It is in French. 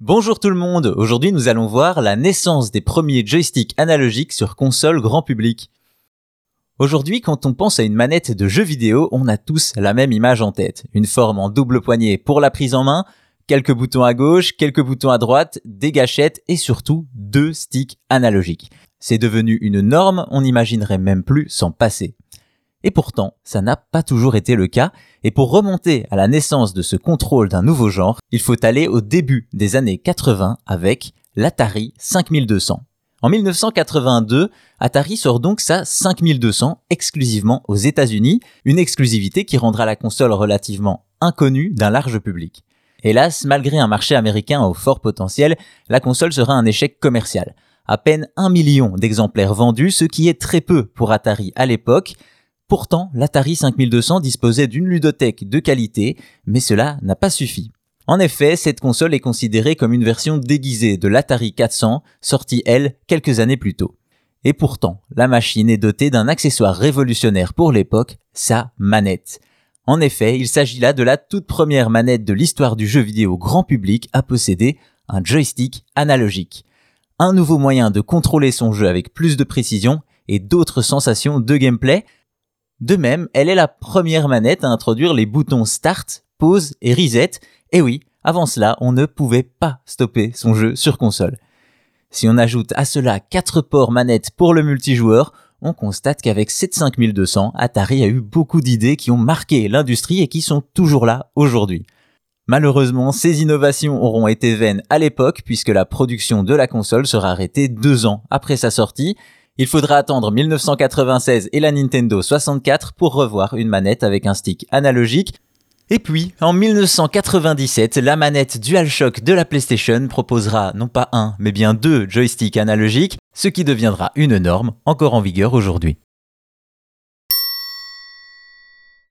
Bonjour tout le monde, aujourd'hui nous allons voir la naissance des premiers joysticks analogiques sur console grand public. Aujourd'hui quand on pense à une manette de jeu vidéo, on a tous la même image en tête. Une forme en double poignée pour la prise en main, quelques boutons à gauche, quelques boutons à droite, des gâchettes et surtout deux sticks analogiques. C'est devenu une norme, on n'imaginerait même plus s'en passer. Et pourtant, ça n'a pas toujours été le cas, et pour remonter à la naissance de ce contrôle d'un nouveau genre, il faut aller au début des années 80 avec l'Atari 5200. En 1982, Atari sort donc sa 5200 exclusivement aux États-Unis, une exclusivité qui rendra la console relativement inconnue d'un large public. Hélas, malgré un marché américain au fort potentiel, la console sera un échec commercial. À peine un million d'exemplaires vendus, ce qui est très peu pour Atari à l'époque, Pourtant, l'Atari 5200 disposait d'une ludothèque de qualité, mais cela n'a pas suffi. En effet, cette console est considérée comme une version déguisée de l'Atari 400, sortie elle quelques années plus tôt. Et pourtant, la machine est dotée d'un accessoire révolutionnaire pour l'époque, sa manette. En effet, il s'agit là de la toute première manette de l'histoire du jeu vidéo grand public à posséder un joystick analogique. Un nouveau moyen de contrôler son jeu avec plus de précision et d'autres sensations de gameplay, de même, elle est la première manette à introduire les boutons Start, Pause et Reset. Et oui, avant cela, on ne pouvait pas stopper son jeu sur console. Si on ajoute à cela 4 ports manettes pour le multijoueur, on constate qu'avec cette 5200, Atari a eu beaucoup d'idées qui ont marqué l'industrie et qui sont toujours là aujourd'hui. Malheureusement, ces innovations auront été vaines à l'époque puisque la production de la console sera arrêtée deux ans après sa sortie il faudra attendre 1996 et la Nintendo 64 pour revoir une manette avec un stick analogique. Et puis, en 1997, la manette DualShock de la PlayStation proposera non pas un, mais bien deux joysticks analogiques, ce qui deviendra une norme encore en vigueur aujourd'hui.